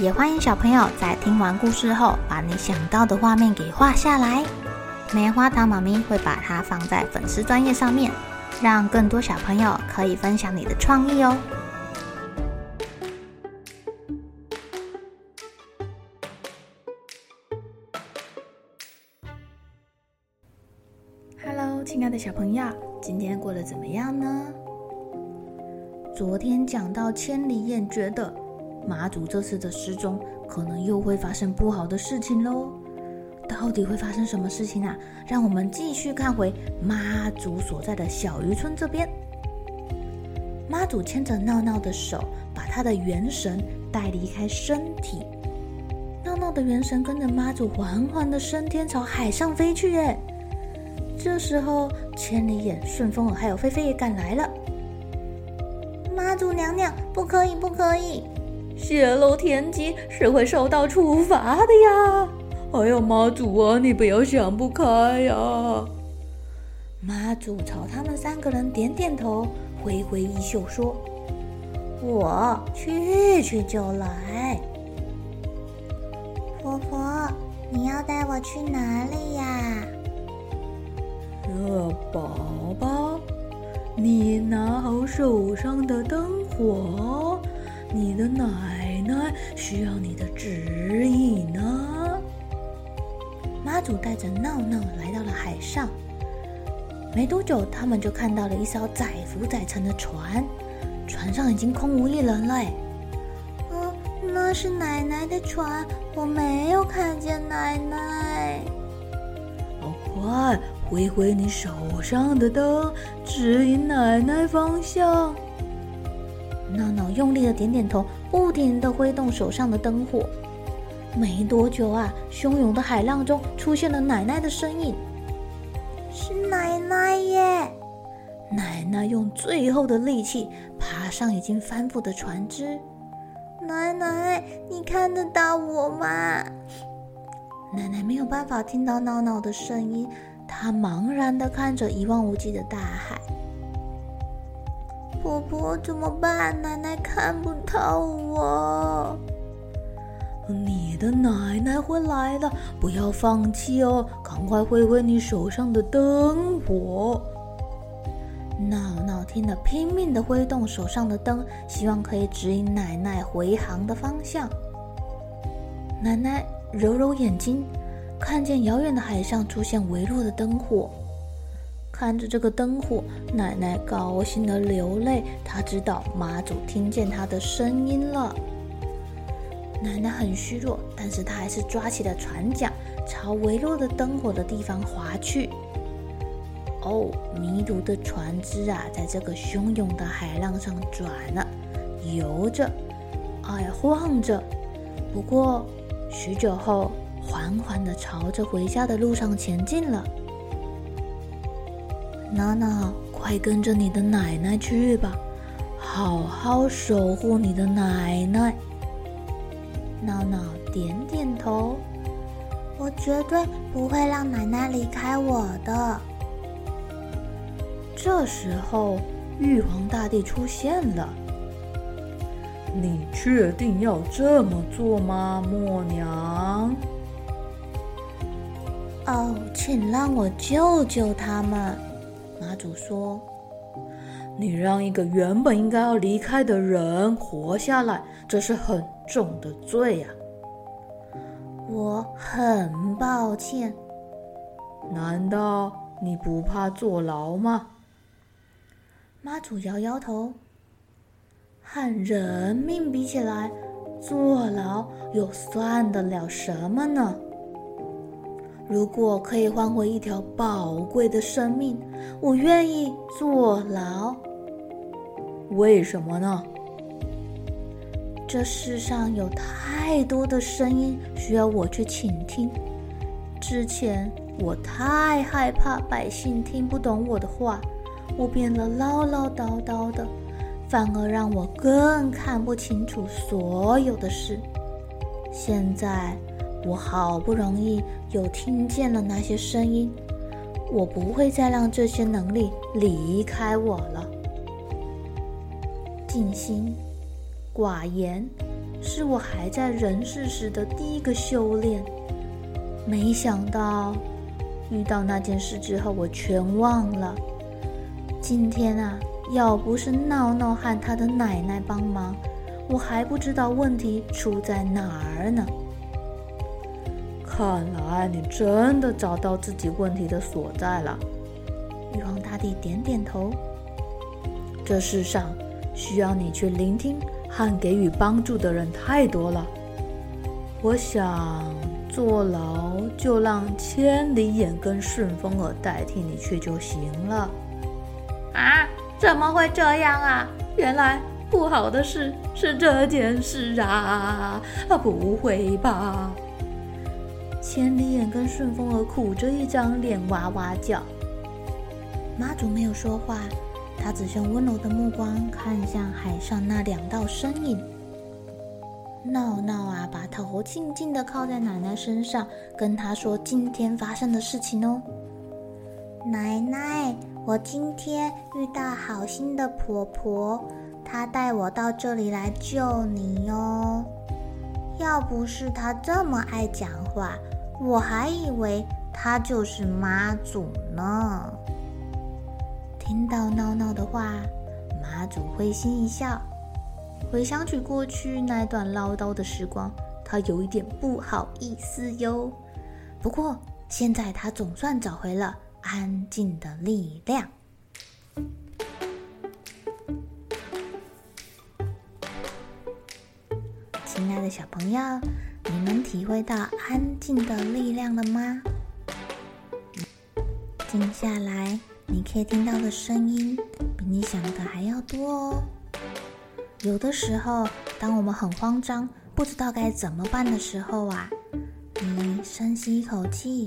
也欢迎小朋友在听完故事后，把你想到的画面给画下来。棉花糖妈咪会把它放在粉丝专页上面，让更多小朋友可以分享你的创意哦。Hello，亲爱的小朋友，今天过得怎么样呢？昨天讲到千里眼觉得。妈祖这次的失踪，可能又会发生不好的事情喽。到底会发生什么事情啊？让我们继续看回妈祖所在的小渔村这边。妈祖牵着闹闹的手，把他的元神带离开身体。闹闹的元神跟着妈祖缓缓的升天，朝海上飞去。耶！这时候，千里眼、顺风耳还有菲菲也赶来了。妈祖娘娘，不可以，不可以！泄露天机是会受到处罚的呀！哎呀，妈祖啊，你不要想不开呀！妈祖朝他们三个人点点头，挥挥衣袖说：“我去去就来。”婆婆，你要带我去哪里呀？呃，宝宝，你拿好手上的灯火。你的奶奶需要你的指引呢。妈祖带着闹闹来到了海上，没多久，他们就看到了一艘载浮载沉的船，船上已经空无一人了。嗯，那是奶奶的船，我没有看见奶奶。哦，快挥挥你手上的灯，指引奶奶方向。闹闹用力的点点头，不停的挥动手上的灯火。没多久啊，汹涌的海浪中出现了奶奶的身影，是奶奶耶！奶奶用最后的力气爬上已经翻覆的船只。奶奶，你看得到我吗？奶奶没有办法听到闹闹的声音，她茫然的看着一望无际的大海。婆婆怎么办？奶奶看不到我。你的奶奶会来的，不要放弃哦！赶快挥挥你手上的灯火。闹闹听了，拼命的挥动手上的灯，希望可以指引奶奶回航的方向。奶奶揉揉眼睛，看见遥远的海上出现微弱的灯火。看着这个灯火，奶奶高兴的流泪。她知道妈祖听见她的声音了。奶奶很虚弱，但是她还是抓起了船桨，朝微弱的灯火的地方划去。哦，迷途的船只啊，在这个汹涌的海浪上转了，游着，哎，晃着。不过许久后，缓缓的朝着回家的路上前进了。闹闹，快跟着你的奶奶去吧，好好守护你的奶奶。闹闹点点头，我绝对不会让奶奶离开我的。这时候，玉皇大帝出现了。你确定要这么做吗，默娘？哦，请让我救救他们。妈祖说：“你让一个原本应该要离开的人活下来，这是很重的罪呀。”我很抱歉。难道你不怕坐牢吗？妈祖摇摇头。和人命比起来，坐牢又算得了什么呢？如果可以换回一条宝贵的生命，我愿意坐牢。为什么呢？这世上有太多的声音需要我去倾听。之前我太害怕百姓听不懂我的话，我变得唠唠叨叨的，反而让我更看不清楚所有的事。现在我好不容易又听见了那些声音，我不会再让这些能力离开我了。静心。寡言是我还在人世时的第一个修炼，没想到遇到那件事之后，我全忘了。今天啊，要不是闹闹和他的奶奶帮忙，我还不知道问题出在哪儿呢。看来你真的找到自己问题的所在了。玉皇大帝点点头。这世上需要你去聆听。和给予帮助的人太多了，我想坐牢就让千里眼跟顺风耳代替你去就行了。啊？怎么会这样啊？原来不好的事是这件事啊！啊，不会吧？千里眼跟顺风耳苦着一张脸哇哇叫。妈祖没有说话。他只用温柔的目光看向海上那两道身影。闹闹啊，把头静静地靠在奶奶身上，跟她说今天发生的事情哦。奶奶，我今天遇到好心的婆婆，她带我到这里来救你哦。要不是他这么爱讲话，我还以为他就是妈祖呢。听到闹闹的话，妈祖会心一笑，回想起过去那段唠叨的时光，他有一点不好意思哟。不过现在他总算找回了安静的力量。的小朋友，你们体会到安静的力量了吗？静下来。你可以听到的声音比你想的还要多哦。有的时候，当我们很慌张，不知道该怎么办的时候啊，你深吸一口气，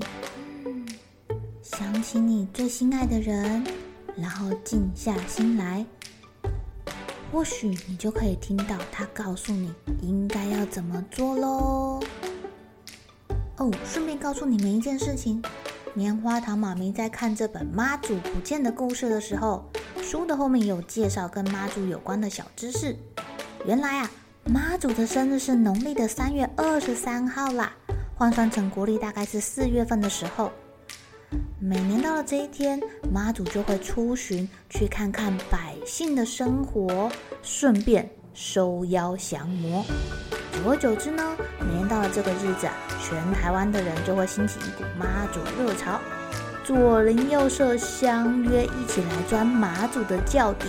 想起你最心爱的人，然后静下心来，或许你就可以听到他告诉你应该要怎么做喽。哦，顺便告诉你们一件事情。棉花糖妈咪在看这本《妈祖不见的故事》的时候，书的后面有介绍跟妈祖有关的小知识。原来啊，妈祖的生日是农历的三月二十三号啦，换算成国历大概是四月份的时候。每年到了这一天，妈祖就会出巡，去看看百姓的生活，顺便收妖降魔。久而久之呢，每年到了这个日子，全台湾的人就会兴起一股妈祖热潮，左邻右舍相约一起来钻妈祖的轿底，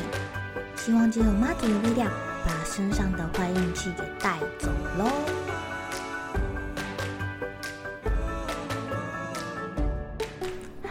希望借由妈祖的力量，把身上的坏运气给带走喽。